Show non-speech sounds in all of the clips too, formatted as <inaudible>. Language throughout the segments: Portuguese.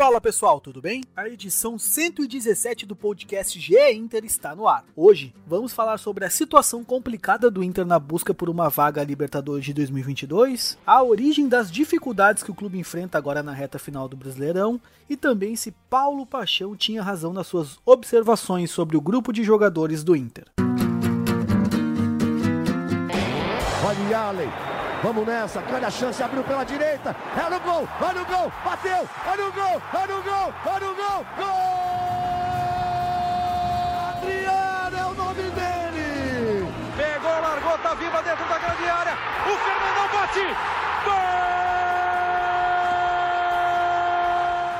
Fala pessoal, tudo bem? A edição 117 do podcast GE Inter está no ar. Hoje vamos falar sobre a situação complicada do Inter na busca por uma vaga Libertadores de 2022, a origem das dificuldades que o clube enfrenta agora na reta final do Brasileirão e também se Paulo Paixão tinha razão nas suas observações sobre o grupo de jogadores do Inter. Allen, Vamos nessa, grande a chance, abriu pela direita. É no gol, olha o gol, bateu, olha o gol, olha o gol, olha o gol, gol! Adriano é o nome dele! Pegou, largou, tá viva dentro da grande área. O Fernandão bate! Gol!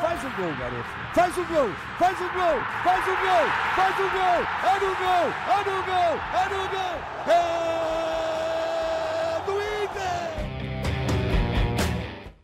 Faz o gol, garoto. Faz o gol, faz o gol, faz o gol, faz o gol. É no gol, é no gol, é no gol. É...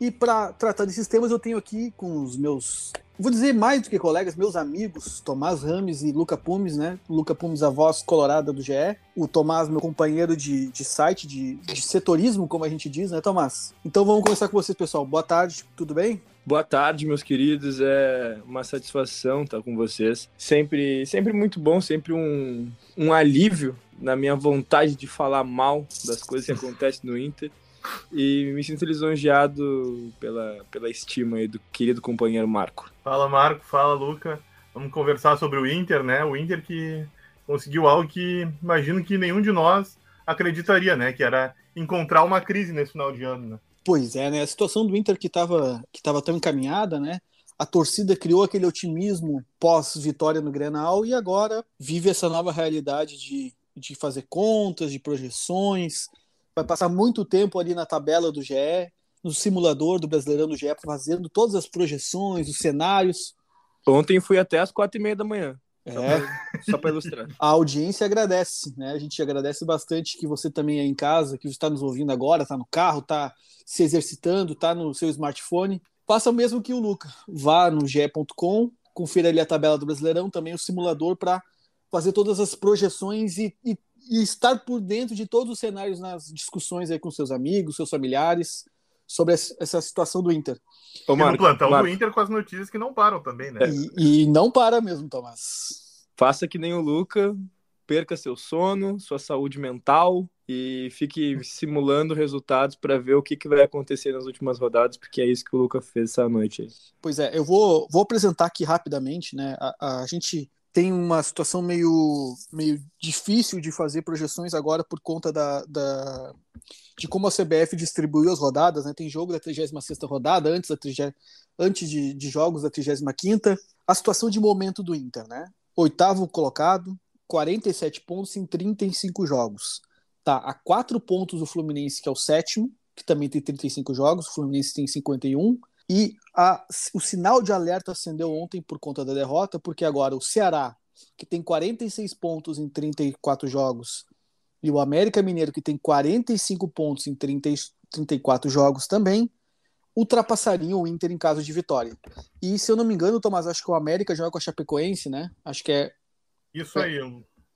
E para tratar desses temas, eu tenho aqui com os meus, vou dizer mais do que colegas, meus amigos, Tomás Rames e Luca Pumes, né? Luca Pumes, a voz colorada do GE. O Tomás, meu companheiro de, de site, de, de setorismo, como a gente diz, né, Tomás? Então vamos começar com vocês, pessoal. Boa tarde, tudo bem? Boa tarde, meus queridos. É uma satisfação estar com vocês. Sempre, sempre muito bom, sempre um, um alívio na minha vontade de falar mal das coisas que <laughs> acontecem no Inter. E me sinto lisonjeado pela, pela estima aí do querido companheiro Marco. Fala, Marco. Fala, Luca. Vamos conversar sobre o Inter, né? O Inter que conseguiu algo que imagino que nenhum de nós acreditaria, né? Que era encontrar uma crise nesse final de ano, né? Pois é, né? A situação do Inter que estava que tava tão encaminhada, né? A torcida criou aquele otimismo pós-vitória no Grenal e agora vive essa nova realidade de, de fazer contas, de projeções, vai passar muito tempo ali na tabela do GE, no simulador do Brasileirão do GE, fazendo todas as projeções, os cenários. Ontem fui até as quatro e meia da manhã. É. Só para ilustrar. A audiência agradece, né? A gente agradece bastante que você também é em casa, que está nos ouvindo agora, está no carro, está se exercitando, está no seu smartphone. Faça o mesmo que o Luca. Vá no ge.com, confira ali a tabela do Brasileirão, também o simulador para fazer todas as projeções e, e e estar por dentro de todos os cenários nas discussões aí com seus amigos, seus familiares, sobre essa situação do Inter. Ô, Marco, e no plantão Marco. do Inter com as notícias que não param também, né? E, e, não para mesmo, Tomás. Faça que nem o Luca, perca seu sono, sua saúde mental e fique simulando resultados para ver o que, que vai acontecer nas últimas rodadas, porque é isso que o Luca fez essa noite. Aí. Pois é, eu vou, vou apresentar aqui rapidamente, né? A, a gente tem uma situação meio, meio difícil de fazer projeções agora por conta da, da de como a CBF distribuiu as rodadas, né? Tem jogo da 36 rodada, antes, da 30, antes de, de jogos da 35 A situação de momento do Inter, né? Oitavo colocado, 47 pontos em 35 jogos. Tá a 4 pontos do Fluminense, que é o sétimo, que também tem 35 jogos, o Fluminense tem 51. E a, o sinal de alerta acendeu ontem por conta da derrota, porque agora o Ceará, que tem 46 pontos em 34 jogos, e o América Mineiro, que tem 45 pontos em 30, 34 jogos também, ultrapassariam o Inter em caso de vitória. E se eu não me engano, Tomás, acho que o América joga com a Chapecoense, né? Acho que é. Isso aí.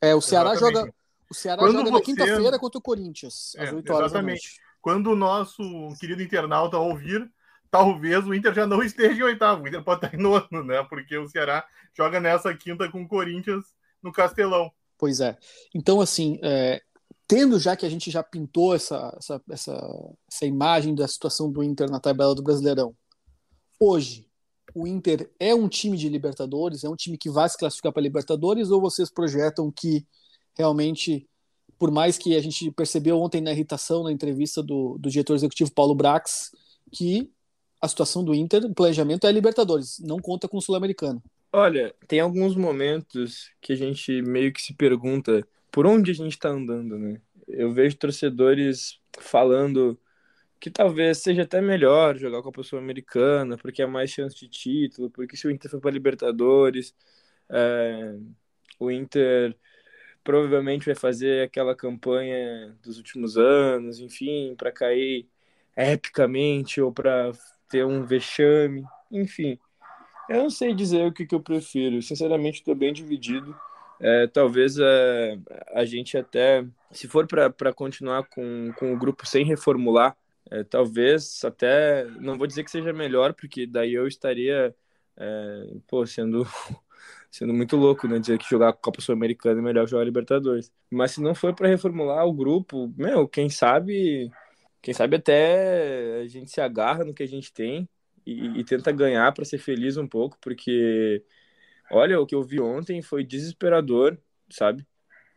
É, o Ceará Exatamente. joga. O Ceará Quando joga você... na quinta-feira contra o Corinthians, às é, 8 horas exatamente. Quando o nosso querido internauta ouvir, talvez o Inter já não esteja em oitavo, o Inter pode estar em nono, né? Porque o Ceará joga nessa quinta com o Corinthians no Castelão. Pois é. Então, assim, é, tendo já que a gente já pintou essa, essa, essa, essa imagem da situação do Inter na tabela do Brasileirão, hoje o Inter é um time de Libertadores, é um time que vai se classificar para Libertadores, ou vocês projetam que realmente, por mais que a gente percebeu ontem na irritação na entrevista do, do diretor executivo Paulo Brax, que a situação do Inter, o planejamento é Libertadores, não conta com o Sul-Americano. Olha, tem alguns momentos que a gente meio que se pergunta por onde a gente está andando, né? Eu vejo torcedores falando que talvez seja até melhor jogar com a pessoa americana, porque é mais chance de título, porque se o Inter for para Libertadores, é, o Inter provavelmente vai fazer aquela campanha dos últimos anos, enfim, para cair epicamente ou para ter um vexame, enfim. Eu não sei dizer o que, que eu prefiro. Sinceramente, estou bem dividido. é, talvez é, a gente até, se for para continuar com, com o grupo sem reformular, é, talvez até, não vou dizer que seja melhor, porque daí eu estaria, é, pô, sendo, <laughs> sendo muito louco, né, dizer que jogar Copa Sul-Americana é melhor jogar Libertadores. Mas se não for para reformular o grupo, meu, quem sabe, quem sabe até a gente se agarra no que a gente tem e, e tenta ganhar para ser feliz um pouco, porque Olha, o que eu vi ontem foi desesperador, sabe?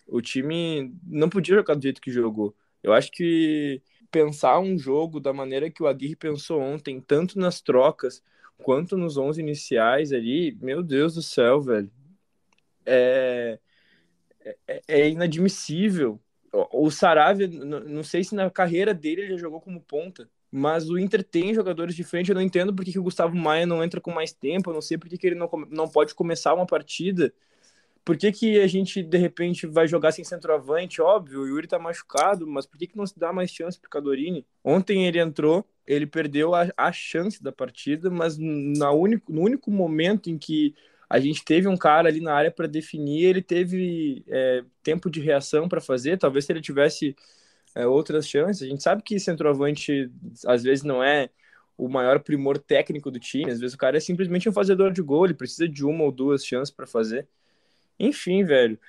O time não podia jogar do jeito que jogou. Eu acho que pensar um jogo da maneira que o Aguirre pensou ontem, tanto nas trocas quanto nos 11 iniciais ali, meu Deus do céu, velho. É, é, é inadmissível. O Saravia, não sei se na carreira dele ele já jogou como ponta, mas o Inter tem jogadores de frente. Eu não entendo por que, o Gustavo Maia não entra com mais tempo. Eu não sei por que, que ele não, não pode começar uma partida. Por que, que a gente, de repente, vai jogar sem centroavante? Óbvio, o Yuri tá machucado, mas por que, que não se dá mais chance pro Cadorini? Ontem ele entrou, ele perdeu a, a chance da partida, mas na único, no único momento em que a gente teve um cara ali na área para definir, ele teve é, tempo de reação para fazer. Talvez se ele tivesse é, outras chances. A gente sabe que centroavante às vezes não é o maior primor técnico do time, às vezes o cara é simplesmente um fazedor de gol, ele precisa de uma ou duas chances para fazer. Enfim, velho,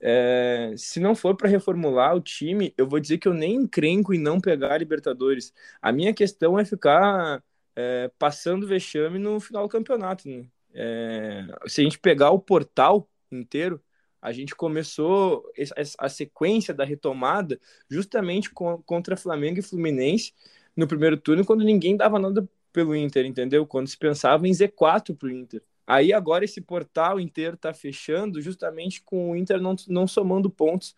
é, se não for para reformular o time, eu vou dizer que eu nem encrenco em não pegar a Libertadores. A minha questão é ficar é, passando vexame no final do campeonato. Né? É, se a gente pegar o portal inteiro, a gente começou a sequência da retomada justamente contra Flamengo e Fluminense no primeiro turno, quando ninguém dava nada pelo Inter, entendeu? Quando se pensava em Z4 para o Inter. Aí agora esse portal inteiro está fechando justamente com o Inter não, não somando pontos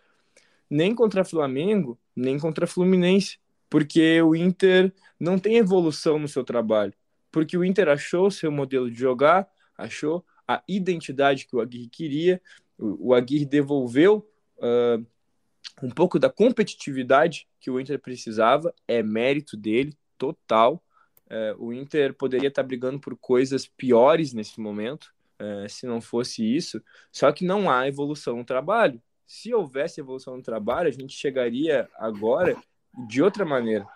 nem contra Flamengo, nem contra Fluminense, porque o Inter não tem evolução no seu trabalho, porque o Inter achou o seu modelo de jogar, achou a identidade que o Aguirre queria, o, Aguirre devolveu uh, um pouco da competitividade que o Inter precisava, é mérito dele, total. Uh, o Inter poderia estar brigando por coisas piores nesse momento, uh, se não fosse isso, só que não há evolução no trabalho. Se houvesse evolução no trabalho, a gente chegaria agora de outra maneira,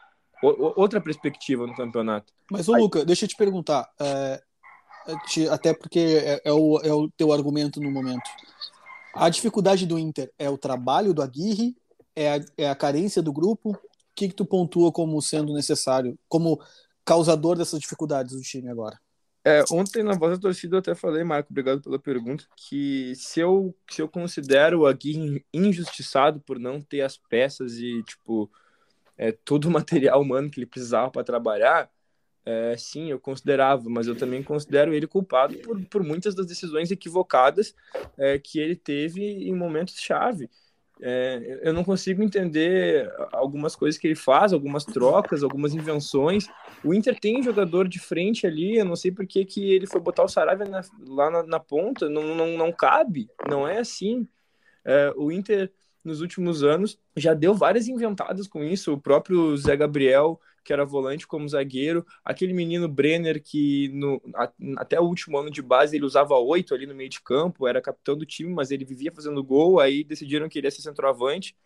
o, outra perspectiva no campeonato. Mas, ô Luca, deixa eu te perguntar, é, até porque é, é, o, é o teu argumento no momento. A dificuldade do Inter é o trabalho do Aguirre, é a, é a carência do grupo. O que, que tu pontua como sendo necessário, como causador dessas dificuldades do time agora? É, ontem na voz da torcida eu até falei, Marco, obrigado pela pergunta, que se eu, se eu considero o Aguirre injustiçado por não ter as peças e, tipo, é, todo o <laughs> material humano que ele precisava para trabalhar, é, sim, eu considerava, mas eu também considero ele culpado por, por muitas das decisões equivocadas é, que ele teve em momentos-chave. É, eu não consigo entender algumas coisas que ele faz, algumas trocas, algumas invenções. O Inter tem jogador de frente ali, eu não sei por que, que ele foi botar o Saravia na, lá na, na, ponta, não, não, não cabe, não é assim. É, o Inter, nos últimos anos, já deu várias inventadas com isso. O próprio Zé Gabriel que era volante como zagueiro, aquele menino Brenner que no, a, até o último ano de base ele usava oito ali no meio de campo, era capitão do time, mas ele vivia fazendo gol, aí decidiram que ele ia ser centroavante.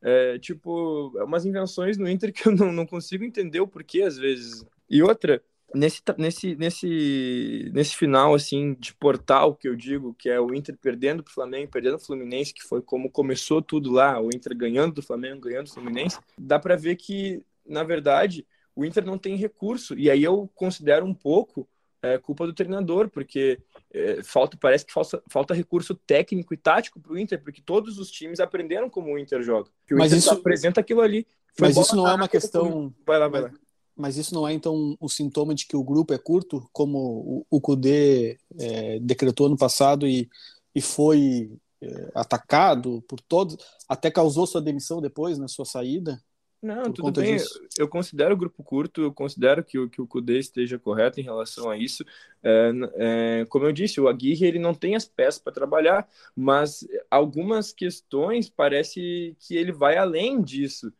É, tipo, é umas invenções no Inter que eu não, não consigo entender o porquê às vezes. E outra, nesse, nesse, nesse, nesse final assim de portal que eu digo, que é o Inter perdendo para o Flamengo, perdendo o Fluminense, que foi como começou tudo lá, o Inter ganhando do Flamengo, ganhando do Fluminense, dá para ver que na verdade, o Inter não tem recurso. E aí eu considero um pouco é, culpa do treinador, porque é, falta, parece que falta, falta recurso técnico e tático para o Inter, porque todos os times aprenderam como o Inter joga. o mas Inter isso apresenta aquilo ali. mas isso não é uma questão. Vai lá, vai lá. Mas isso não é então um, sintoma de que o grupo é curto, como o, Kudê é, decretou no passado e, e foi é, atacado por todos, até causou sua demissão depois, na né, sua saída? Não, tudo bem. Disso. Eu considero o grupo curto, eu considero que, que o Kudê esteja correto em relação a isso. É, é, como eu disse, o Aguirre ele não tem as peças para trabalhar, mas algumas questões parece que ele vai além disso.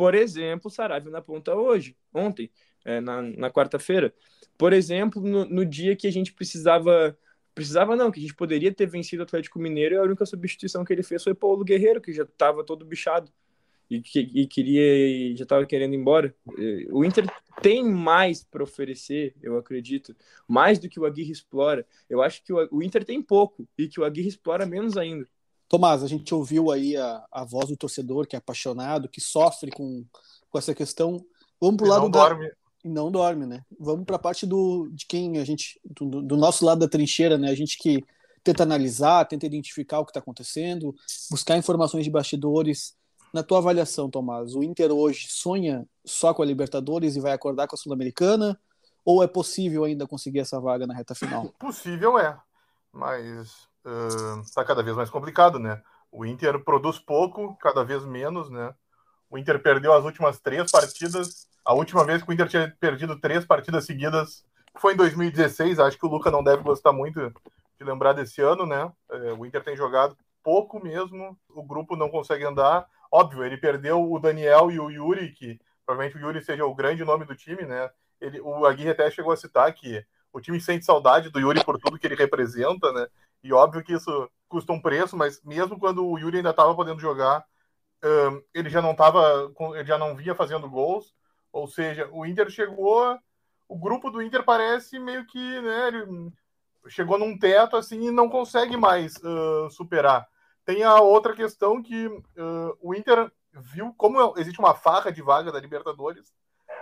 Por exemplo, Saravia na ponta hoje, ontem, é, na, na quarta-feira. Por exemplo, no, no dia que a gente precisava precisava não, que a gente poderia ter vencido o Atlético Mineiro e a única substituição que ele fez foi Paulo Guerreiro, que já estava todo bichado e, que, e queria e já estava querendo ir embora. O Inter tem mais para oferecer, eu acredito, mais do que o Aguirre explora. Eu acho que o, o Inter tem pouco e que o Aguirre explora menos ainda. Tomás, a gente ouviu aí a, a voz do torcedor que é apaixonado, que sofre com, com essa questão. Vamos para o lado não da. Dorme. Não dorme, né? Vamos para a parte do, de quem a gente. Do, do nosso lado da trincheira, né? A gente que tenta analisar, tenta identificar o que está acontecendo, buscar informações de bastidores na tua avaliação, Tomás, o Inter hoje sonha só com a Libertadores e vai acordar com a Sul-Americana? Ou é possível ainda conseguir essa vaga na reta final? Possível é, mas está uh, cada vez mais complicado, né? O Inter produz pouco, cada vez menos, né? O Inter perdeu as últimas três partidas. A última vez que o Inter tinha perdido três partidas seguidas foi em 2016. Acho que o Luca não deve gostar muito de lembrar desse ano, né? Uh, o Inter tem jogado pouco mesmo, o grupo não consegue andar. Óbvio, ele perdeu o Daniel e o Yuri, que provavelmente o Yuri seja o grande nome do time, né? Ele, o Aguirre até chegou a citar que o time sente saudade do Yuri por tudo que ele representa, né? E óbvio que isso custa um preço, mas mesmo quando o Yuri ainda estava podendo jogar, um, ele já não estava, ele já não via fazendo gols. Ou seja, o Inter chegou, o grupo do Inter parece meio que, né? Ele chegou num teto assim e não consegue mais uh, superar. Tem a outra questão que uh, o Inter viu como existe uma farra de vaga da Libertadores.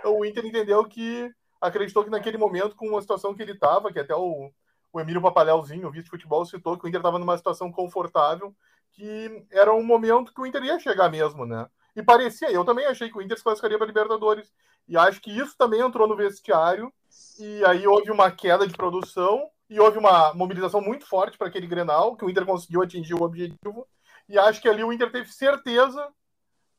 O Inter entendeu que acreditou que naquele momento, com a situação que ele estava, que até o, o Emílio Papalhãozinho, o vice-futebol, citou que o Inter estava numa situação confortável, que era um momento que o Inter ia chegar mesmo, né? E parecia, eu também achei que o Inter se classificaria para Libertadores. E acho que isso também entrou no vestiário. E aí houve uma queda de produção e houve uma mobilização muito forte para aquele Grenal, que o Inter conseguiu atingir o objetivo, e acho que ali o Inter teve certeza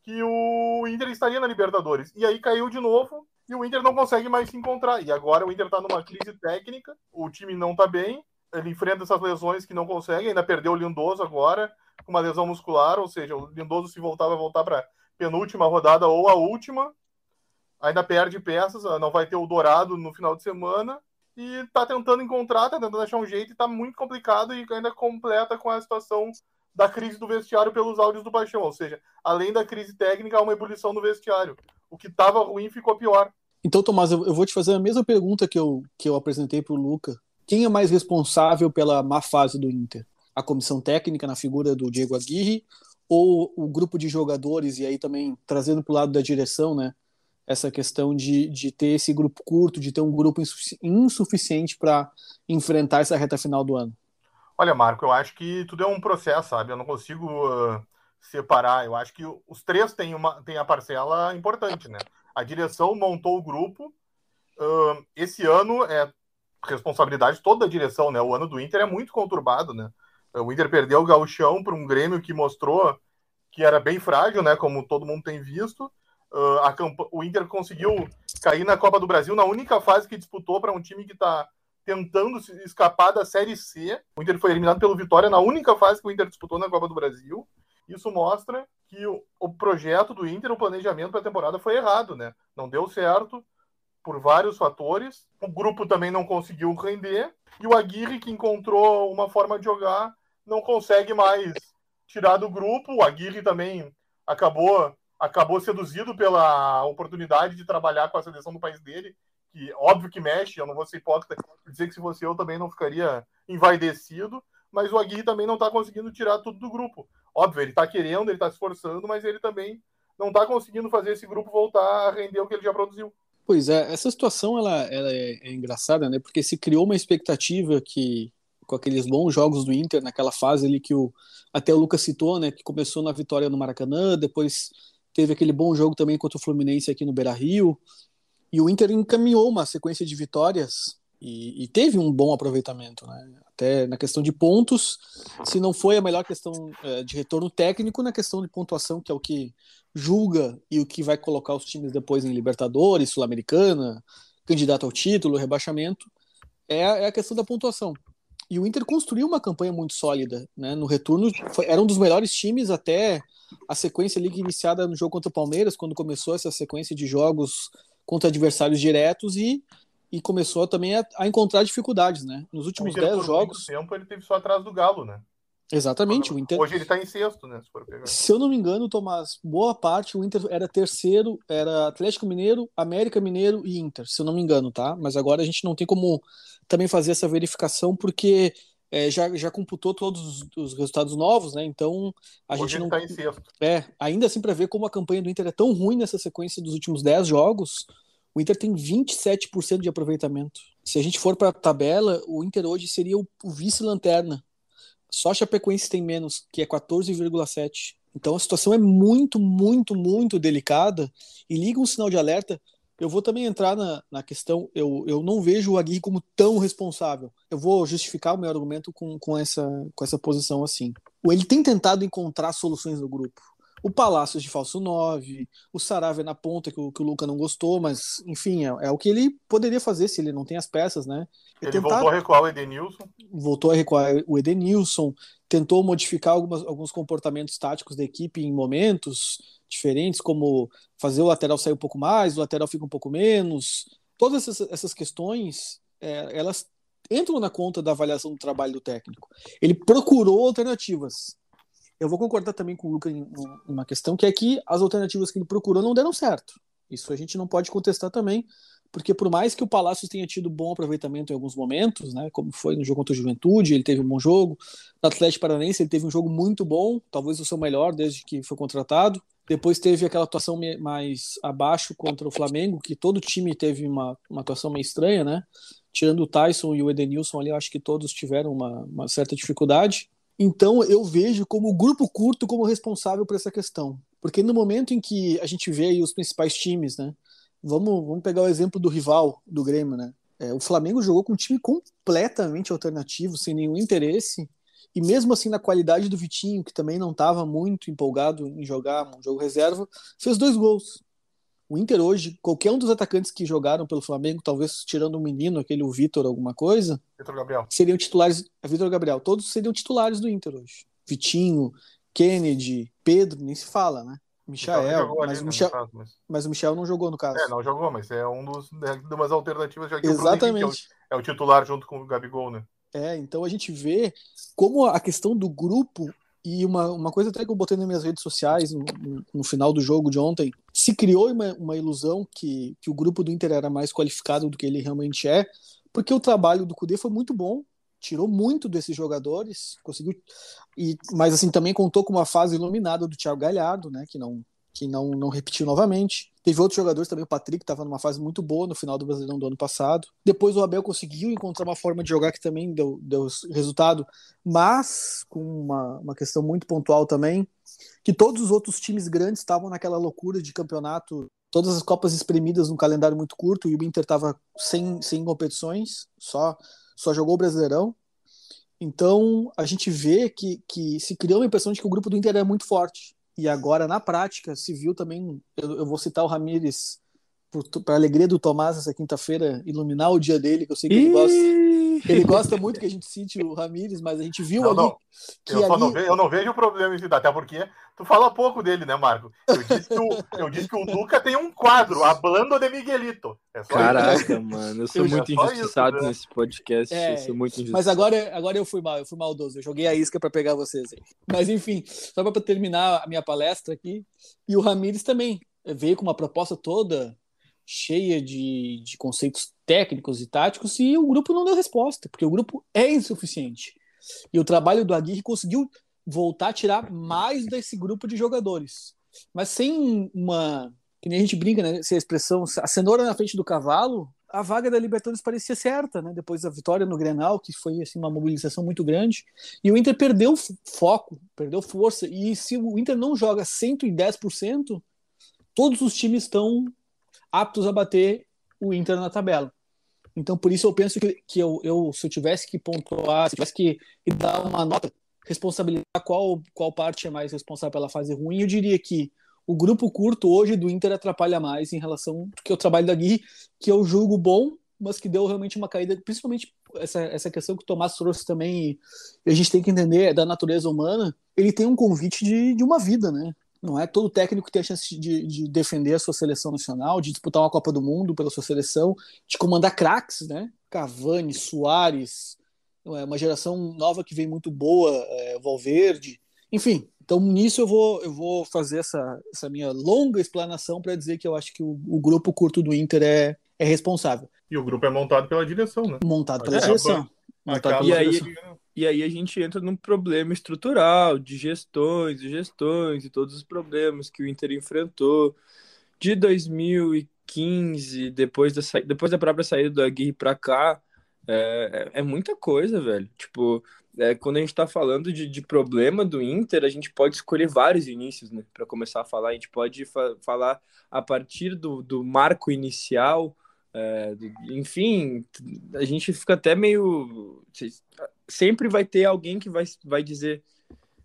que o Inter estaria na Libertadores. E aí caiu de novo, e o Inter não consegue mais se encontrar. E agora o Inter está numa crise técnica, o time não está bem, ele enfrenta essas lesões que não consegue, ainda perdeu o Lindoso agora, com uma lesão muscular, ou seja, o Lindoso se voltar vai voltar para penúltima rodada ou a última, ainda perde peças, não vai ter o Dourado no final de semana, e tá tentando encontrar, tá tentando achar um jeito e tá muito complicado e ainda completa com a situação da crise do vestiário pelos áudios do Paixão, ou seja, além da crise técnica, há uma ebulição no vestiário. O que estava ruim ficou pior. Então, Tomás, eu vou te fazer a mesma pergunta que eu, que eu apresentei para o Luca. Quem é mais responsável pela má fase do Inter? A comissão técnica, na figura do Diego Aguirre, ou o grupo de jogadores, e aí também trazendo para o lado da direção, né? essa questão de, de ter esse grupo curto, de ter um grupo insuficiente para enfrentar essa reta final do ano? Olha, Marco, eu acho que tudo é um processo, sabe? Eu não consigo uh, separar. Eu acho que os três têm, uma, têm a parcela importante, né? A direção montou o grupo. Uh, esse ano é responsabilidade toda da direção, né? O ano do Inter é muito conturbado, né? O Inter perdeu o gauchão para um Grêmio que mostrou que era bem frágil, né? Como todo mundo tem visto. Uh, a, o Inter conseguiu cair na Copa do Brasil na única fase que disputou para um time que está tentando escapar da Série C. O Inter foi eliminado pelo Vitória na única fase que o Inter disputou na Copa do Brasil. Isso mostra que o, o projeto do Inter, o planejamento para a temporada foi errado, né? Não deu certo por vários fatores. O grupo também não conseguiu render e o Aguirre, que encontrou uma forma de jogar, não consegue mais tirar do grupo. O Aguirre também acabou acabou seduzido pela oportunidade de trabalhar com a seleção do país dele, que óbvio que mexe, eu não vou ser hipócrita dizer que se fosse eu também não ficaria envaidecido, mas o Aguirre também não está conseguindo tirar tudo do grupo. Óbvio, ele está querendo, ele está se esforçando, mas ele também não está conseguindo fazer esse grupo voltar a render o que ele já produziu. Pois é, essa situação ela, ela é, é engraçada, né? Porque se criou uma expectativa que com aqueles bons jogos do Inter naquela fase ali que o até o Lucas citou, né? Que começou na vitória no Maracanã, depois teve aquele bom jogo também contra o Fluminense aqui no Beira Rio. E o Inter encaminhou uma sequência de vitórias e, e, teve um bom aproveitamento, né? Até na questão de pontos, se não foi a melhor questão é, de retorno técnico, na questão de pontuação, que é o que julga e o que vai colocar os times depois em Libertadores, Sul-Americana, candidato ao título, rebaixamento, é, é a questão da pontuação. E o Inter construiu uma campanha muito sólida, né? No retorno, foi, era um dos melhores times até a sequência ali iniciada no jogo contra o Palmeiras, quando começou essa sequência de jogos contra adversários diretos e e começou também a, a encontrar dificuldades, né? Nos últimos 10 jogos. tempo ele teve só atrás do Galo, né? Exatamente. O Inter... Hoje ele está em sexto, né? Se, se eu não me engano, Tomás, boa parte o Inter era terceiro, era Atlético Mineiro, América Mineiro e Inter, se eu não me engano, tá? Mas agora a gente não tem como também fazer essa verificação porque é, já, já computou todos os, os, resultados novos, né? Então a Hoje gente não. Tá em sexto. É, ainda assim, para ver como a campanha do Inter é tão ruim nessa sequência dos últimos 10 jogos, o Inter tem 27% de aproveitamento. Se a gente for para a tabela, o Inter hoje seria o, o vice-lanterna. Só a Chapecoense tem menos, que é 14,7. Então a situação é muito, muito, muito delicada e liga um sinal de alerta. Eu vou também entrar na, na questão, eu, eu não vejo o Aguirre como tão responsável. Eu vou justificar o meu argumento com, com, essa, com essa posição assim. Ele tem tentado encontrar soluções no grupo o Palácios de falso 9, o Saravia na ponta, que o, que o Luca não gostou, mas enfim, é, é, o que ele poderia fazer se ele não tem as peças, né? Ele tentar... voltou a recuar o Edenilson. Voltou a recuar o Edenilson, tentou modificar algumas, alguns comportamentos táticos da equipe em momentos diferentes, como fazer o lateral sair um pouco mais, o lateral fica um pouco menos. Todas essas, essas questões, é, elas entram na conta da avaliação do trabalho do técnico. Ele procurou alternativas eu vou concordar também com o Luca em uma questão que é que as alternativas que ele procurou não deram certo. Isso a gente não pode contestar também, porque por mais que o Palácio tenha tido bom aproveitamento em alguns momentos, né, como foi no jogo contra a Juventude, ele teve um bom jogo. No Atlético Paranaense ele teve um jogo muito bom, talvez o seu melhor desde que foi contratado. Depois teve aquela atuação mais abaixo contra o Flamengo, que todo time teve uma, uma atuação meio estranha, né? Tirando o Tyson e o Edenilson ali, eu acho que todos tiveram uma, uma certa dificuldade. Então eu vejo como o grupo curto como responsável por essa questão. Porque no momento em que a gente vê os principais times, né? Vamos, vamos pegar o exemplo do rival do Grêmio, né? É, o Flamengo jogou com um time completamente alternativo, sem nenhum interesse, e mesmo assim na qualidade do Vitinho, que também não estava muito empolgado em jogar um jogo reserva, fez dois gols. O Inter hoje, qualquer um dos atacantes que jogaram pelo Flamengo, talvez tirando um menino, aquele o Vitor, alguma coisa, Vitor Gabriel. seriam titulares. É Vitor Gabriel, todos seriam titulares do Inter hoje. Vitinho, Kennedy, Pedro, nem se fala, né? Michael, mas, ali, o Michel, caso, mas... mas... o Michel não jogou no caso. É, não jogou, mas é um dos é, umas alternativas já que Exatamente. O é, o, é o titular junto com o Gabigol, né? É, então a gente vê como a questão do grupo e uma, uma coisa até que eu botei nas minhas redes sociais no, no final do jogo de ontem, se criou uma, uma ilusão que, que o grupo do Inter era mais qualificado do que ele realmente é, porque o trabalho do Cudê foi muito bom, tirou muito desses jogadores, conseguiu e mas assim também contou com uma fase iluminada do Thiago Galhardo, né, que não que não, não repetiu novamente. Teve outros jogadores também, o Patrick estava numa fase muito boa no final do Brasileirão do ano passado. Depois o Abel conseguiu encontrar uma forma de jogar que também deu, deu resultado, mas com uma, uma questão muito pontual também, que todos os outros times grandes estavam naquela loucura de campeonato, todas as Copas espremidas num calendário muito curto, e o Inter estava sem, sem competições, só, só jogou o Brasileirão. Então a gente vê que, que se criou uma impressão de que o grupo do Inter é muito forte e agora, na prática, se viu também. Eu, eu vou citar o Ramires para alegria do Tomás essa quinta-feira, iluminar o dia dele, que eu sei que ele gosta. Ele gosta muito que a gente cite o Ramires, mas a gente viu não, ali. Não. Que eu, ali... não vejo, eu não vejo problema em citar, até porque tu fala pouco dele, né, Marco? Eu disse que o, eu disse que o Luca tem um quadro, Hablando de Miguelito. É Caraca, isso. mano, eu sou eu muito injustiçado isso, né? nesse podcast. É, eu sou muito injustiçado. Mas agora, agora eu fui mal, eu fui maldoso. Eu joguei a isca para pegar vocês aí. Mas enfim, só para terminar a minha palestra aqui. E o Ramires também veio com uma proposta toda cheia de, de conceitos técnicos e táticos e o grupo não deu resposta, porque o grupo é insuficiente. E o trabalho do Aguirre conseguiu voltar a tirar mais desse grupo de jogadores. Mas sem uma. Que nem a gente brinca, né? Essa expressão, a cenoura na frente do cavalo, a vaga da Libertadores parecia certa, né? Depois da vitória no Grenal, que foi assim, uma mobilização muito grande. E o Inter perdeu foco, perdeu força. E se o Inter não joga 110%, todos os times estão aptos a bater o Inter na tabela. Então, por isso eu penso que, que eu, eu, se eu tivesse que pontuar, se eu tivesse que, dar uma nota, responsabilizar qual, qual parte é mais responsável pela fase ruim, eu diria que o grupo curto hoje do Inter atrapalha mais em relação do que o trabalho da Gui, que eu julgo bom, mas que deu realmente uma caída, principalmente essa, essa questão que o Tomás trouxe também, e a gente tem que entender, é da natureza humana, ele tem um convite de, de uma vida, né? Não é todo técnico tem a chance de, de, defender a sua seleção nacional, de disputar uma Copa do Mundo pela sua seleção, de comandar craques, né? Cavani, Soares, é uma geração nova que vem muito boa, é, Valverde, enfim. Então nisso eu vou eu vou fazer essa, essa minha longa explanação para dizer que eu acho que o, o, grupo curto do Inter é, é responsável. E o grupo é montado pela direção, né? Montado pela é, direção. Montado pela e direção. E aí a gente entra num problema estrutural de gestões e gestões e todos os problemas que o Inter enfrentou de 2015, depois da, depois da própria saída do Aguirre para cá, é, é, é, muita coisa, velho. Tipo, é, quando a gente tá falando de, de problema do Inter, a gente pode escolher vários inícios, né? Para começar a falar, a gente pode fa falar a partir do, do marco inicial, é, enfim, a gente fica até meio sempre vai ter alguém que vai, vai dizer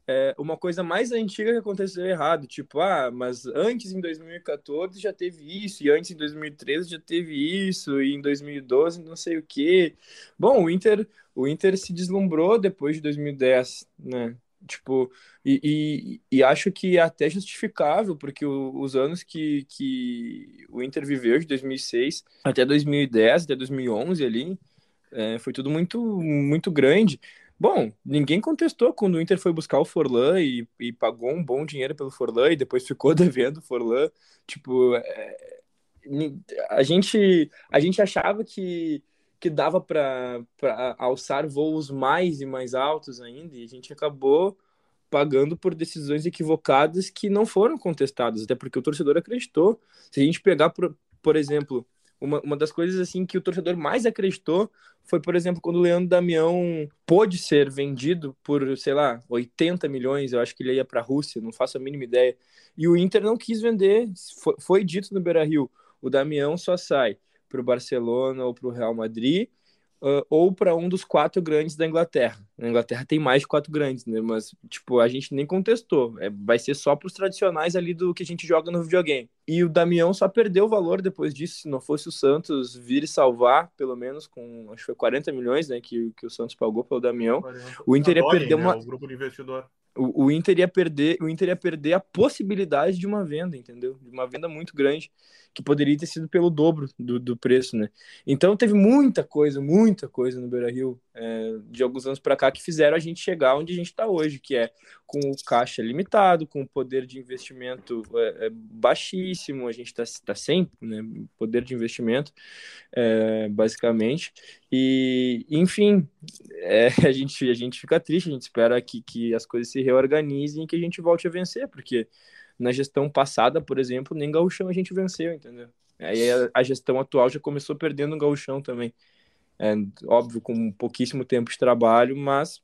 é, uma coisa mais antiga que aconteceu errado, tipo, ah, mas antes em 2014 já teve isso, e antes em 2013 já teve isso, e em 2012 não sei o quê. Bom, o Inter, o Inter se deslumbrou depois de 2010, né? Tipo, e, e, e acho que é até justificável, porque o, os anos que, que o Inter viveu, de 2006 até 2010, até 2011 ali, é, foi tudo muito, muito grande. Bom, ninguém contestou quando o Inter foi buscar o Forlan e, e pagou um bom dinheiro pelo Forlan e depois <laughs> ficou devendo o Forlan. Tipo, é, a, gente, a gente achava que, que dava para alçar voos mais e mais altos ainda e a gente acabou pagando por decisões equivocadas que não foram contestadas, até porque o torcedor acreditou. Se a gente pegar, por, por exemplo, uma, uma das coisas assim que o torcedor mais acreditou foi, por exemplo, quando o Leandro Damião pôde ser vendido por, sei lá, 80 milhões, eu acho que ele ia para a Rússia, não faço a mínima ideia. E o Inter não quis vender, foi, foi dito no Beira-Rio, o Damião só sai para o Barcelona ou para o Real Madrid uh, ou para um dos quatro grandes da Inglaterra. Na Inglaterra tem mais de quatro grandes, né? Mas, tipo, a gente nem contestou. É, vai ser só para os tradicionais ali do que a gente joga no videogame. E o Damião só perdeu o valor depois disso. Se não fosse o Santos vir e salvar, pelo menos com, acho que foi 40 milhões, né? Que, que o Santos pagou pelo Damião. O Inter ia perder uma. Né, o grupo de investidor. O, o, Inter ia perder, o Inter ia perder a possibilidade de uma venda, entendeu? De uma venda muito grande que poderia ter sido pelo dobro do, do preço, né? Então teve muita coisa, muita coisa no Beira Rio é, de alguns anos para cá que fizeram a gente chegar onde a gente está hoje, que é com o caixa limitado, com o poder de investimento é, é baixíssimo, a gente está tá sem né, poder de investimento, é, basicamente. E, enfim, é, <laughs> a, gente, a gente fica triste, a gente espera que, que as coisas se reorganizem e que a gente volte a vencer, porque na gestão passada, por exemplo, nem gauchão a gente venceu, entendeu? Aí a, a gestão atual já começou perdendo o gauchão também. É, óbvio, com pouquíssimo tempo de trabalho, mas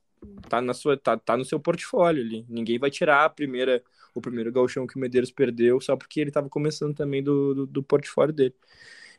tá, na sua, tá, tá no seu portfólio ali. Ninguém vai tirar a primeira, o primeiro gauchão que o Medeiros perdeu só porque ele estava começando também do, do, do portfólio dele.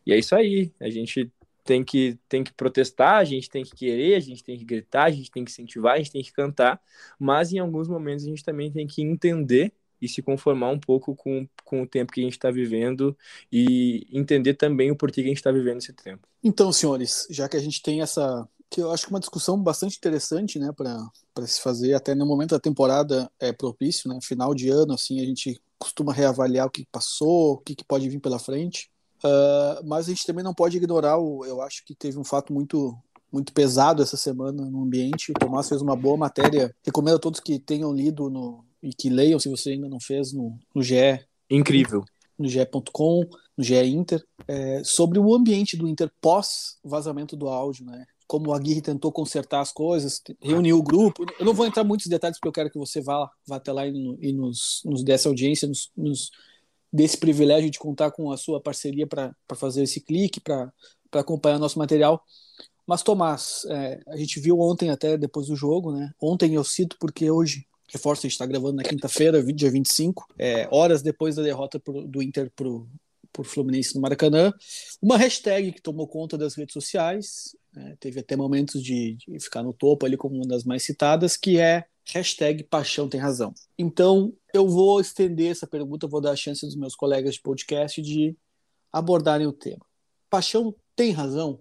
E é isso aí. A gente tem que, tem que protestar, a gente tem que querer, a gente tem que gritar, a gente tem que incentivar, a gente tem que cantar, mas em alguns momentos a gente também tem que entender e se conformar um pouco com, com o tempo que a gente está vivendo e entender também o porquê que a gente está vivendo esse tempo. Então, senhores, já que a gente tem essa que eu acho que uma discussão bastante interessante, né, para se fazer até no momento da temporada é propício, né, final de ano, assim, a gente costuma reavaliar o que passou, o que, que pode vir pela frente, uh, mas a gente também não pode ignorar, o, eu acho que teve um fato muito muito pesado essa semana no ambiente, o Tomás fez uma boa matéria, recomendo a todos que tenham lido no, e que leiam, se você ainda não fez, no, no GE. Incrível. No GE.com, no GE Inter, é, sobre o ambiente do Inter pós vazamento do áudio, né? Como o Aguirre tentou consertar as coisas, reuniu o grupo. Eu não vou entrar muitos detalhes, porque eu quero que você vá, vá até lá e, e nos, nos dê essa audiência, nos, nos dê esse privilégio de contar com a sua parceria para fazer esse clique, para acompanhar nosso material. Mas, Tomás, é, a gente viu ontem, até depois do jogo, né? Ontem eu cito porque hoje reforço, a gente está gravando na quinta-feira, dia 25, é, horas depois da derrota pro, do Inter pro, por Fluminense no Maracanã, uma hashtag que tomou conta das redes sociais, né, teve até momentos de, de, ficar no topo ali como uma das mais citadas, que é hashtag Paixão Tem Razão. Então, eu vou estender essa pergunta, vou dar a chance dos meus colegas de podcast de abordarem o tema. Paixão tem razão?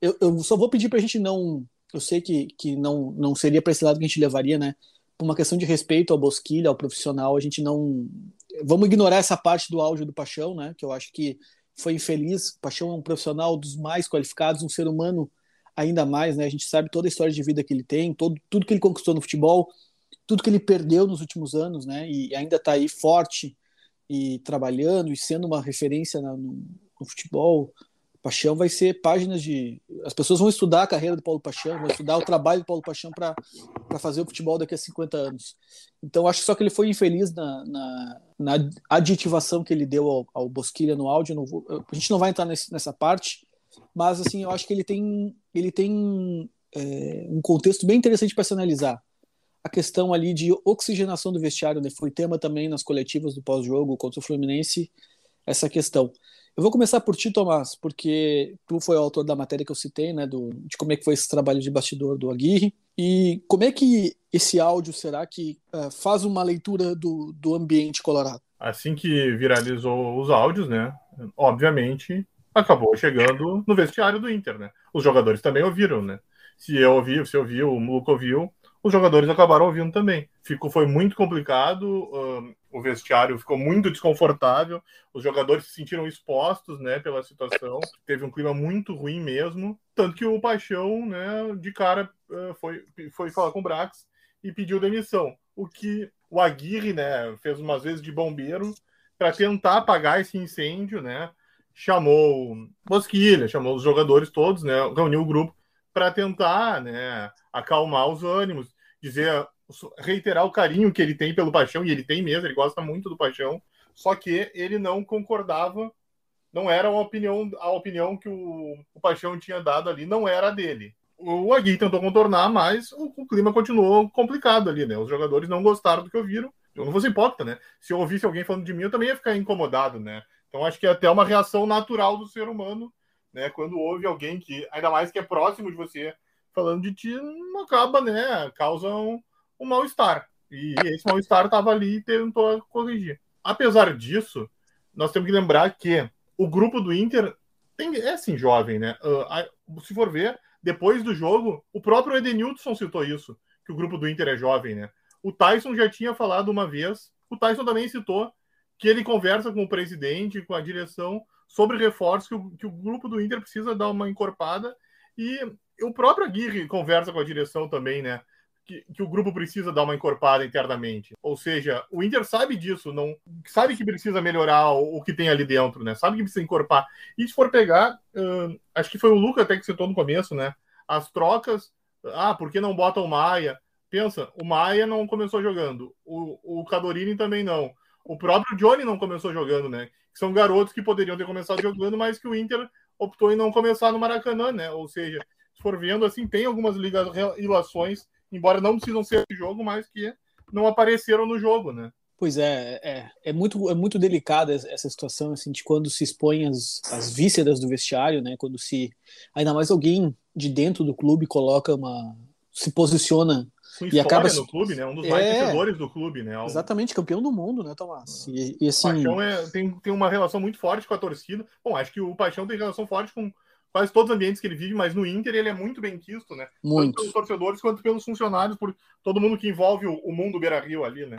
Eu, eu só vou pedir para a gente não... Eu sei que, que não, não seria para esse lado que a gente levaria, né? Por uma questão de respeito ao Bosquilha, ao profissional, a gente não vamos ignorar essa parte do áudio do Paixão, né? Que eu acho que foi infeliz. O Paixão é um profissional dos mais qualificados, um ser humano ainda mais, né? A gente sabe toda a história de vida que ele tem, todo, tudo que ele conquistou no futebol, tudo que ele perdeu nos últimos anos, né? E ainda está aí forte e trabalhando e sendo uma referência no, no futebol. Paixão vai ser páginas de. As pessoas vão estudar a carreira do Paulo Paixão, vão estudar o trabalho do Paulo Paixão para fazer o futebol daqui a 50 anos. Então, acho só que ele foi infeliz na, na, na aditivação que ele deu ao, ao Bosquilha no áudio. Vou, a gente não vai entrar nesse, nessa parte, mas assim, eu acho que ele tem, ele tem é, um contexto bem interessante para se analisar. A questão ali de oxigenação do vestiário, né? Foi tema também nas coletivas do pós-jogo contra o Fluminense, essa questão. Eu vou começar por ti, Tomás, porque tu foi o autor da matéria que eu citei, né, do, de como é que foi esse trabalho de bastidor do Aguirre, e como é que esse áudio será que uh, faz uma leitura do, do ambiente colorado? Assim que viralizou os áudios, né, obviamente acabou chegando no vestiário do Inter, né. Os jogadores também ouviram, né. Se eu ouvi, se eu ouvi, o Luca ouviu, os jogadores acabaram ouvindo também. Ficou, foi muito complicado, um, o vestiário ficou muito desconfortável, os jogadores se sentiram expostos né, pela situação, teve um clima muito ruim mesmo, tanto que o Paixão, né, de cara, foi, foi falar com o Brax e pediu demissão. O que o Aguirre né, fez umas vezes de bombeiro para tentar apagar esse incêndio, né? Chamou Bosquilha, chamou os jogadores todos, né? Reuniu o grupo para tentar, né, acalmar os ânimos, dizer, reiterar o carinho que ele tem pelo Paixão, e ele tem mesmo, ele gosta muito do Paixão, só que ele não concordava, não era a opinião, a opinião que o, o Paixão tinha dado ali, não era dele. O Agui tentou contornar, mas o, o, clima continuou complicado ali, né? Os jogadores não gostaram do que ouviram. Eu não vou ser hipócrita, né? Se eu ouvisse alguém falando de mim, eu também ia ficar incomodado, né? Então acho que é até uma reação natural do ser humano, né? Quando ouve alguém que, ainda mais que é próximo de você, falando de ti, acaba, né? Causa um, um mal-estar. E esse mal-estar estava ali e tentou corrigir. Apesar disso, nós temos que lembrar que o grupo do Inter tem, é assim, jovem, né? Uh, se for ver, depois do jogo, o próprio Edenilson citou isso, que o grupo do Inter é jovem, né? O Tyson já tinha falado uma vez, o Tyson também citou que ele conversa com o presidente, com a direção, sobre reforços, que o, que o grupo do Inter precisa dar uma encorpada e o próprio Aguirre conversa com a direção também, né? Que, que, o grupo precisa dar uma encorpada internamente. Ou seja, o Inter sabe disso, não sabe que precisa melhorar o, o que tem ali dentro, né? Sabe que precisa encorpar. E se for pegar, uh, acho que foi o Luca até que citou no começo, né? As trocas. Ah, por que não bota o Maia? Pensa, o Maia não começou jogando, o, o Cadorini também não. O próprio Johnny não começou jogando, né? São garotos que poderiam ter começado jogando, mas que o Inter optou em não começar no Maracanã, né? Ou seja, se for vendo, assim, tem algumas ligações, embora não precisam ser de jogo, mas que não apareceram no jogo, né? Pois é, é, é muito, é muito delicada essa situação, assim, de quando se expõe as, as vísceras do vestiário, né? Quando se, ainda mais alguém de dentro do clube coloca uma, se posiciona com e acaba no clube, né? Um dos é, mais vencedores do clube, né? Um... Exatamente, campeão do mundo, né, Tomás? E, e assim... O Paixão é, tem, tem uma relação muito forte com a torcida. Bom, acho que o Paixão tem relação forte com quase todos os ambientes que ele vive, mas no Inter ele é muito bem quisto, né? Muito. Tanto pelos torcedores quanto pelos funcionários, por todo mundo que envolve o, o mundo Beira-Rio ali, né?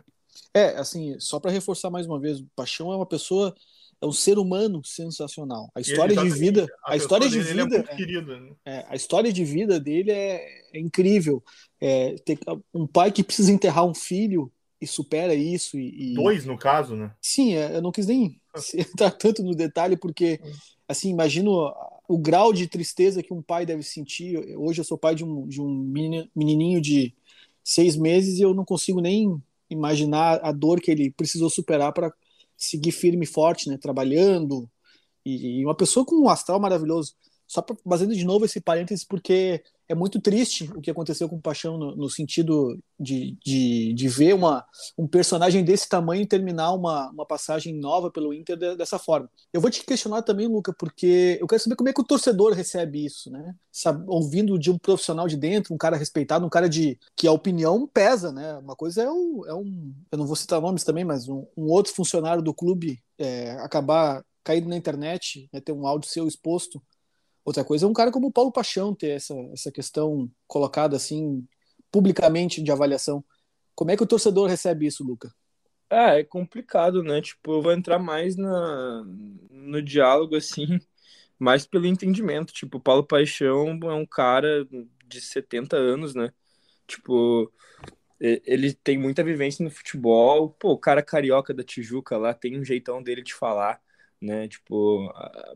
É, assim, só para reforçar mais uma vez, o Paixão é uma pessoa, é um ser humano sensacional. A história de vida, a, a história de vida, é, é querido, né? é, a história de vida dele é, é incrível. É, ter um pai que precisa enterrar um filho e supera isso e, e... dois no caso, né? Sim, é, eu não quis nem <laughs> entrar tanto no detalhe porque hum. assim imagino o grau de tristeza que um pai deve sentir. Hoje eu sou pai de um, de um menininho de seis meses e eu não consigo nem imaginar a dor que ele precisou superar para seguir firme e forte, né? Trabalhando. E, e, uma pessoa com um astral maravilhoso. Só para fazendo de novo esse parênteses, porque é muito triste o que aconteceu com o Paixão no, no sentido de, de, de, ver uma, um personagem desse tamanho terminar uma, uma passagem nova pelo Inter de, dessa forma. Eu vou te questionar também, Luca, porque eu quero saber como é que o torcedor recebe isso, né? Sabe, ouvindo de um profissional de dentro, um cara respeitado, um cara de que a opinião pesa, né? Uma coisa é, o, é um, eu não vou citar nomes também, mas um, um outro funcionário do clube é, acabar caindo na internet, né, ter um áudio seu exposto Outra coisa é um cara como o Paulo Paixão ter essa, essa questão colocada assim publicamente de avaliação. Como é que o torcedor recebe isso, Luca? É, é complicado, né? Tipo, eu vou entrar mais na, no diálogo, assim, <laughs> mais pelo entendimento. Tipo, o Paulo Paixão é um cara de 70 anos, né? Tipo, ele tem muita vivência no futebol. Pô, o cara carioca da Tijuca lá tem um jeitão dele de falar, né? Tipo,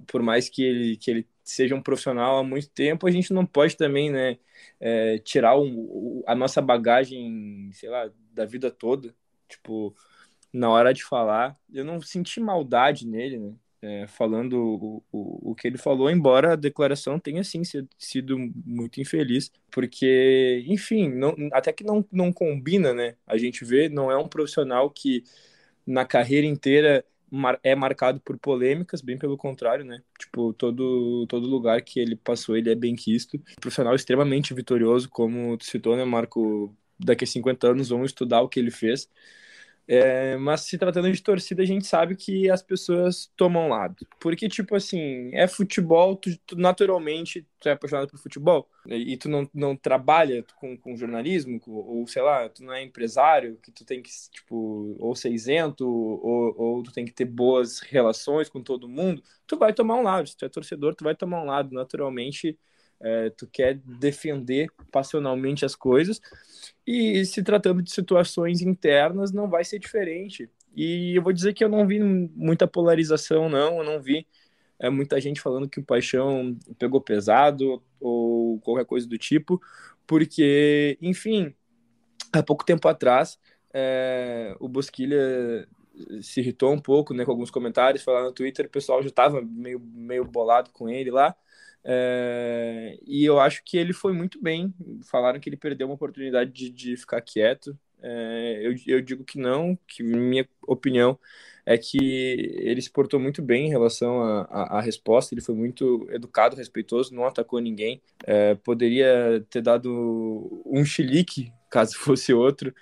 por mais que ele, que ele seja um profissional há muito tempo, a gente não pode também, né, é, tirar a nossa bagagem, sei lá, da vida toda. Tipo, na hora de falar, eu não senti maldade nele, né? É, falando o, o, o que ele falou, embora a declaração tenha sim sido muito infeliz, porque, enfim, não, até que não, não combina, né? A gente vê, não é um profissional que na carreira inteira é marcado por polêmicas, bem pelo contrário, né? Tipo, todo, todo lugar que ele passou, ele é bem quisto. Profissional extremamente vitorioso, como tu citou, né, Marco? Daqui a 50 anos vamos estudar o que ele fez. É, mas se tratando de torcida, a gente sabe que as pessoas tomam lado. Porque, tipo assim, é futebol, tu, tu naturalmente tu é apaixonado por futebol e, e tu não, não trabalha com, com jornalismo, com, ou sei lá, tu não é empresário, que tu tem que, tipo, ou ser isento, ou, ou tu tem que ter boas relações com todo mundo, tu vai tomar um lado. Se tu é torcedor, tu vai tomar um lado. Naturalmente, é, tu quer defender passionalmente as coisas, e se tratando de situações internas, não vai ser diferente. E eu vou dizer que eu não vi muita polarização, não, eu não vi é, muita gente falando que o Paixão pegou pesado ou qualquer coisa do tipo, porque, enfim, há pouco tempo atrás, é, o Bosquilha se irritou um pouco né, com alguns comentários, falando no Twitter, o pessoal já estava meio, meio bolado com ele lá, é, e eu acho que ele foi muito bem. Falaram que ele perdeu uma oportunidade de, de ficar quieto. É, eu, eu digo que não, que minha opinião é que ele se portou muito bem em relação à resposta, ele foi muito educado, respeitoso, não atacou ninguém. É, poderia ter dado um chilique caso <laughs> fosse outro,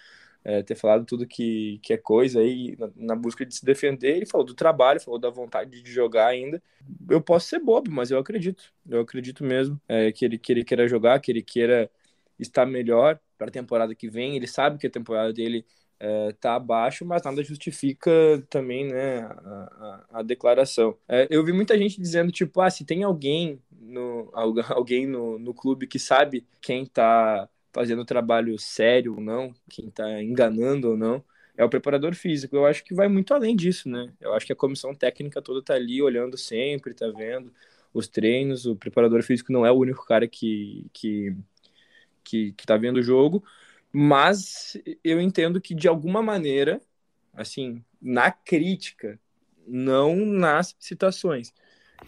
é, ter falado tudo que, que é coisa aí na, na, busca de se defender. Ele falou do trabalho, falou da vontade de jogar ainda. Eu posso ser bobo, mas eu acredito. Eu acredito mesmo é, que, ele, que ele queira jogar, que ele queira estar melhor para a temporada que vem. Ele sabe que a temporada dele é, tá abaixo, mas nada justifica também né, a, a, a declaração. É, eu vi muita gente dizendo, tipo, ah, se tem alguém no, <laughs> alguém no, no clube que sabe quem tá fazendo trabalho sério ou não, quem está enganando ou não, é o preparador físico. Eu acho que vai muito além disso, né? Eu acho que a comissão técnica toda está ali olhando sempre, está vendo os treinos. O preparador físico não é o único cara que, que, que, que tá vendo o jogo, mas eu entendo que de alguma maneira, assim, na crítica, não nas citações,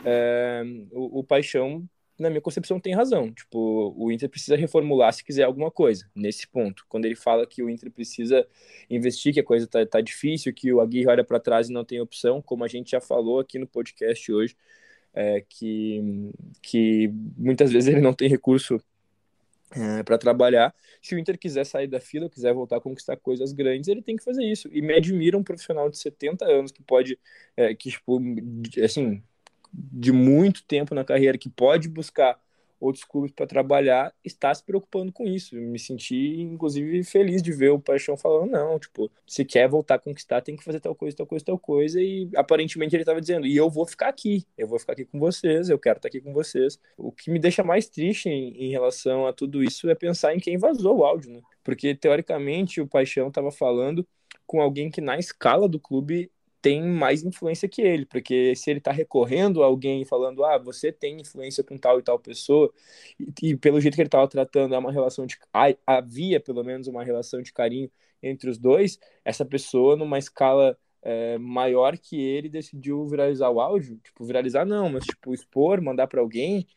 é, o, o Paixão na minha concepção, tem razão. Tipo, o Inter precisa reformular se quiser alguma coisa, nesse ponto. Quando ele fala que o Inter precisa investir, que a coisa tá, tá difícil, que o Aguirre olha para trás e não tem opção, como a gente já falou aqui no podcast hoje, é, que, que muitas vezes ele não tem recurso é, para trabalhar. Se o Inter quiser sair da fila, quiser voltar a conquistar coisas grandes, ele tem que fazer isso. E me admira um profissional de 70 anos que pode, é, que, tipo, assim, de muito tempo na carreira que pode buscar outros clubes para trabalhar está se preocupando com isso. Eu me senti, inclusive, feliz de ver o Paixão falando, não, tipo, se quer voltar a conquistar, tem que fazer tal coisa, tal coisa, tal coisa, e aparentemente ele estava dizendo, e eu vou ficar aqui, eu vou ficar aqui com vocês, eu quero estar aqui com vocês. O que me deixa mais triste em, em relação a tudo isso é pensar em quem vazou o áudio, né? Porque, teoricamente, o Paixão estava falando com alguém que na escala do clube tem mais influência que ele, porque se ele está recorrendo a alguém falando, ah, você tem influência com tal e tal pessoa, e, e pelo jeito que ele estava tratando, é uma relação de. havia pelo menos uma relação de carinho entre os dois, essa pessoa, numa escala é, maior que ele, decidiu viralizar o áudio. Tipo, viralizar não, mas tipo, expor, mandar para alguém.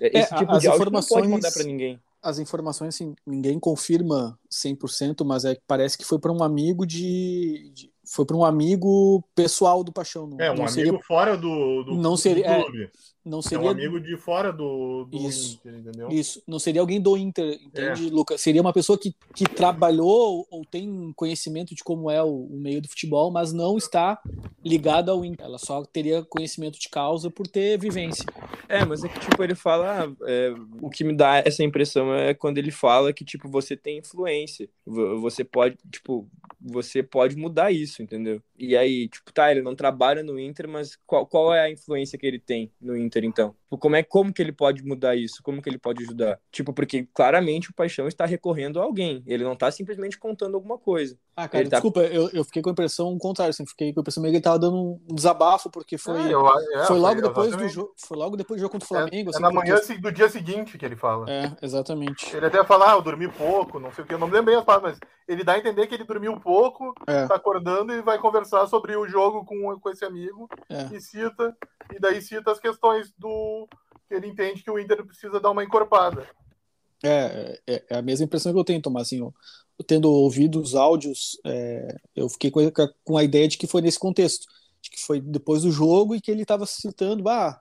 É, esse é, tipo de áudio informações... não pode mandar para ninguém as informações, assim, ninguém confirma 100%, mas é, parece que foi para um amigo de, de foi para um amigo pessoal do Paixão. Não, é, um amigo seria, fora do, do, não seria, do clube. É, não seria é um amigo de fora do, do isso, Inter, entendeu? Isso, não seria alguém do Inter, entende, é. Lucas? Seria uma pessoa que, que trabalhou ou tem conhecimento de como é o, o, meio do futebol, mas não está ligada ao Inter. Ela só teria conhecimento de causa por ter vivência. É, mas é que, tipo, ele fala. ah, é, o que me dá essa impressão é quando ele fala que, tipo, você tem influência. Vo- Você pode, tipo, você pode mudar isso, entendeu? E aí, tipo, tá, ele não trabalha no Inter, mas qual, qual é a influência que ele tem no Inter, então? Tipo, Como é como que ele pode mudar isso? Como que ele pode ajudar? Tipo, porque claramente o Paixão está recorrendo a alguém. Ele não tá simplesmente contando alguma coisa. Ah, cara, Ele tá- desculpa, eu, eu fiquei com a impressão contrária, assim, fiquei com a impressão meio que ele tava dando um desabafo, porque foi, É, eu- é, foi logo depois do jogo, foi logo depois do jogo contra o É, Flamengo, é assim, na porque- manhã do dia seguinte que ele fala. É, exatamente. Ele até fala, ah, eu dormi pouco, não sei o que, eu não me lembro bem as palavras, mas ele dá a entender que ele dormiu pouco, É. tá acordando e vai conversar sobre o jogo com, com esse amigo É. e cita, e daí cita as questões do que ele entende que o Inter precisa dar uma encorpada. É, é, é a mesma impressão que eu tenho, Tomás. Assim, eu, tendo ouvido os áudios, é, eu fiquei com a, com a ideia de que foi nesse contexto, de que foi depois do jogo e que ele estava citando, ah,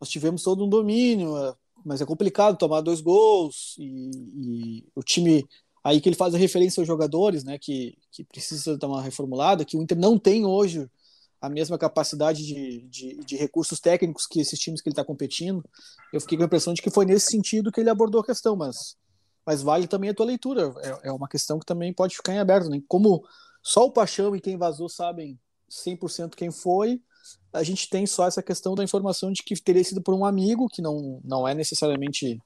nós tivemos todo um domínio, é, mas é complicado tomar dois gols e, e o time aí que ele faz a referência aos jogadores, né, que, que precisa dar uma reformulada, que o Inter não tem hoje a mesma capacidade de, de, de recursos técnicos que esses times que ele está competindo. Eu fiquei com a impressão de que foi nesse sentido que ele abordou a questão, mas, mas vale também a tua leitura. É, é uma questão que também pode ficar em aberto. Né? Como só o Paixão e quem vazou sabem 100% quem foi, a gente tem só essa questão da informação de que teria sido por um amigo, que não, não é necessariamente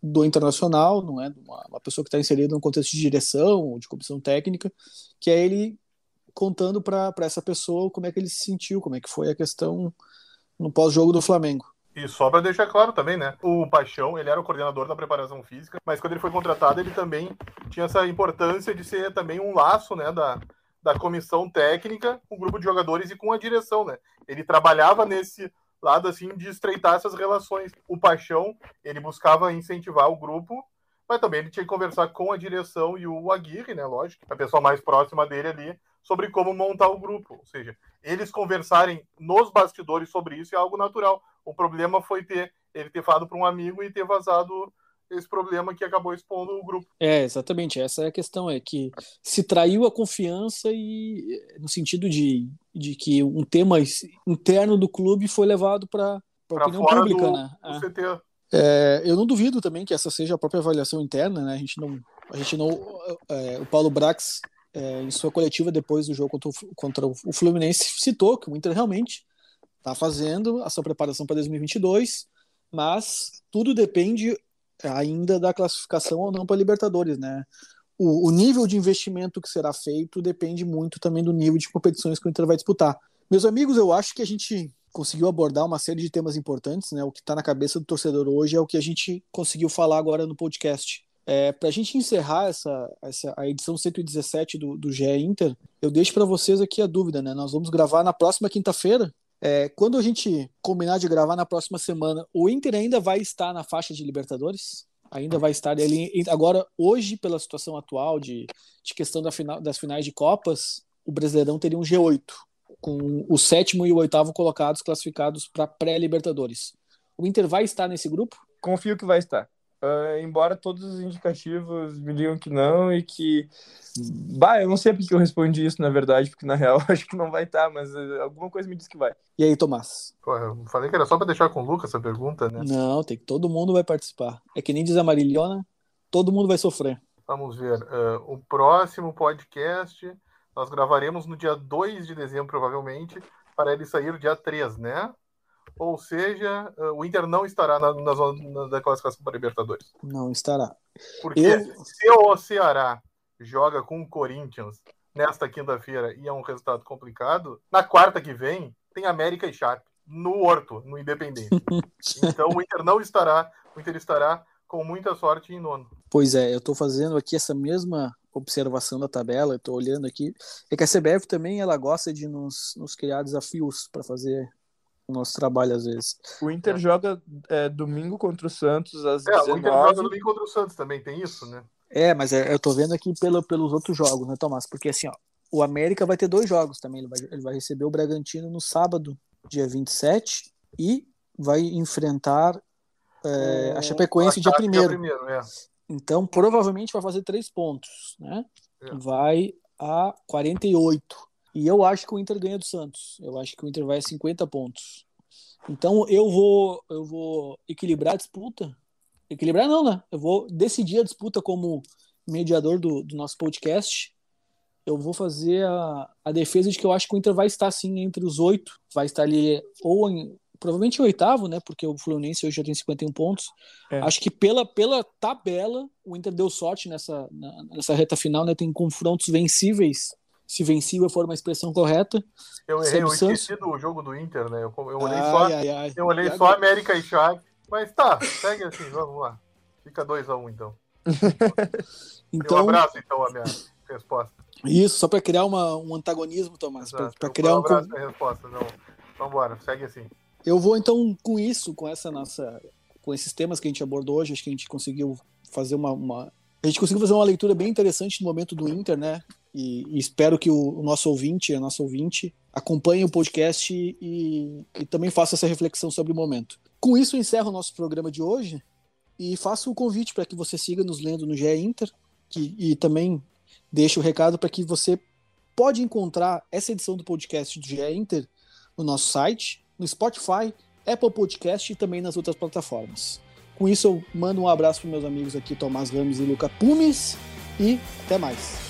do internacional, não é uma, uma pessoa que está inserida no contexto de direção ou de comissão técnica, que é ele contando para essa pessoa como é que ele se sentiu, como é que foi a questão no pós-jogo do Flamengo. E só para deixar claro também, né? O Paixão, ele era o coordenador da preparação física, mas quando ele foi contratado, ele também tinha essa importância de ser também um laço, né, da, da comissão técnica, com o grupo de jogadores e com a direção, né? Ele trabalhava nesse lado assim de estreitar essas relações. O Paixão, ele buscava incentivar o grupo, mas também ele tinha que conversar com a direção e o Aguirre, né, lógico, a pessoa mais próxima dele ali, sobre como montar o grupo. Ou seja, eles conversarem nos bastidores sobre isso é algo natural. O problema foi ter ele ter falado para um amigo e ter vazado esse problema que acabou expondo o grupo. É, exatamente. Essa é a questão, é que se traiu a confiança e no sentido de, de que um tema interno do clube foi levado para a opinião pública, do- né? do É. É, eu não duvido também que essa seja a própria avaliação interna, né? A gente não, a gente não, é, o Paulo Brax é, em sua coletiva depois do jogo contra o, contra o Fluminense citou que o Inter realmente está fazendo a sua preparação para 2022, mas tudo depende ainda da classificação ou não para Libertadores, né? O, o nível de investimento que será feito depende muito também do nível de competições que o Inter vai disputar. Meus amigos, eu acho que a gente conseguiu abordar uma série de temas importantes, né? O que está na cabeça do torcedor hoje é o que a gente conseguiu falar agora no podcast. É, para a gente encerrar essa, essa a edição 117 do, do GE Inter, eu deixo para vocês aqui a dúvida, né? Nós vamos gravar na próxima quinta-feira. É, quando a gente combinar de gravar na próxima semana, o Inter ainda vai estar na faixa de Libertadores? Ainda vai estar ali. Agora, hoje, pela situação atual de, de questão da final, das finais de Copas, o Brasileirão teria um G8, com o sétimo e o oitavo colocados classificados para pré-Libertadores. O Inter vai estar nesse grupo? Confio que vai estar. Uh, embora todos os indicativos me digam que não e que. Bah, eu não sei porque eu respondi isso, na verdade, porque na real <laughs> acho que não vai estar, mas uh, alguma coisa me diz que vai. E aí, Tomás? Pô, eu falei que era só para deixar com o Lucas essa pergunta, né? Não, tem que todo mundo vai participar. É que nem diz a Marilhona, todo mundo vai sofrer. Vamos ver. Uh, o próximo podcast nós gravaremos no dia 2 de dezembro, provavelmente, para ele sair dia 3, né? Ou seja, o Inter não estará na, na zona da classificação para Libertadores. Não estará. Porque Eu- se o Ceará joga com o Corinthians nesta quinta-feira e é um resultado complicado, na quarta que vem tem América e Chape no Horto, no Independente. <laughs> então o Inter não estará, o Inter estará com muita sorte em nono. Pois é, eu estou fazendo aqui essa mesma observação da tabela, eu estou olhando aqui. É que a CBF também ela gosta de nos, nos criar desafios para fazer o nosso trabalho às vezes. O Inter joga é, domingo contra o Santos às É, o Inter joga 19 domingo contra o Santos também, tem isso, né? É, mas é, eu tô vendo aqui pelo, pelos outros jogos, né, Tomás? Porque assim, ó, o América vai ter dois jogos também. Ele vai, ele vai receber o Bragantino no sábado, dia 27, e vai enfrentar é, a Chapecoense dia Chape dia 1 primeiro, é. Então, provavelmente vai fazer três pontos, né? É. Vai a 48. E eu acho que o Inter ganha do Santos. Eu acho que o Inter vai a 50 pontos. Então eu vou eu vou equilibrar a disputa. Equilibrar não, né? Eu vou decidir a disputa como mediador do, do nosso podcast. Eu vou fazer a, a defesa de que eu acho que o Inter vai estar sim entre os oito. Vai estar ali ou em, provavelmente em oitavo, né? Porque o Fluminense hoje já tem 51 pontos. É. Acho que pela, pela tabela, o Inter deu sorte nessa, na- nessa reta final, né? Tem confrontos vencíveis, se vencível for uma expressão correta. Eu errei, eu esqueci do jogo do Inter, né? Eu, eu olhei Ai, só, ai, ai. eu olhei só? América e Chaves. Mas tá, segue assim, vamos lá. Fica 2x1 um, então. <laughs> um Então, abraço, então, a minha resposta. isso, só para criar uma, um antagonismo, Tomás. Para criar um um. abraço a resposta. Não. Vambora, segue assim. Eu vou então com isso, com essa nossa, com esses temas que a gente abordou hoje, acho que a gente conseguiu fazer uma, uma- a gente conseguiu fazer uma leitura bem interessante no momento do Inter, né? E, espero que o, o nosso ouvinte, a nossa ouvinte, acompanhe o podcast e, e também faça essa reflexão sobre o momento. Com isso, eu encerro o nosso programa de hoje e faço o convite para que você siga nos lendo no GE Inter que, e também deixe o recado para que você pode encontrar essa edição do podcast do GE Inter no nosso site, no Spotify, Apple Podcast e também nas outras plataformas. Com isso, eu mando um abraço para meus amigos aqui, Tomás Ramos e Luca Pumes, e até mais.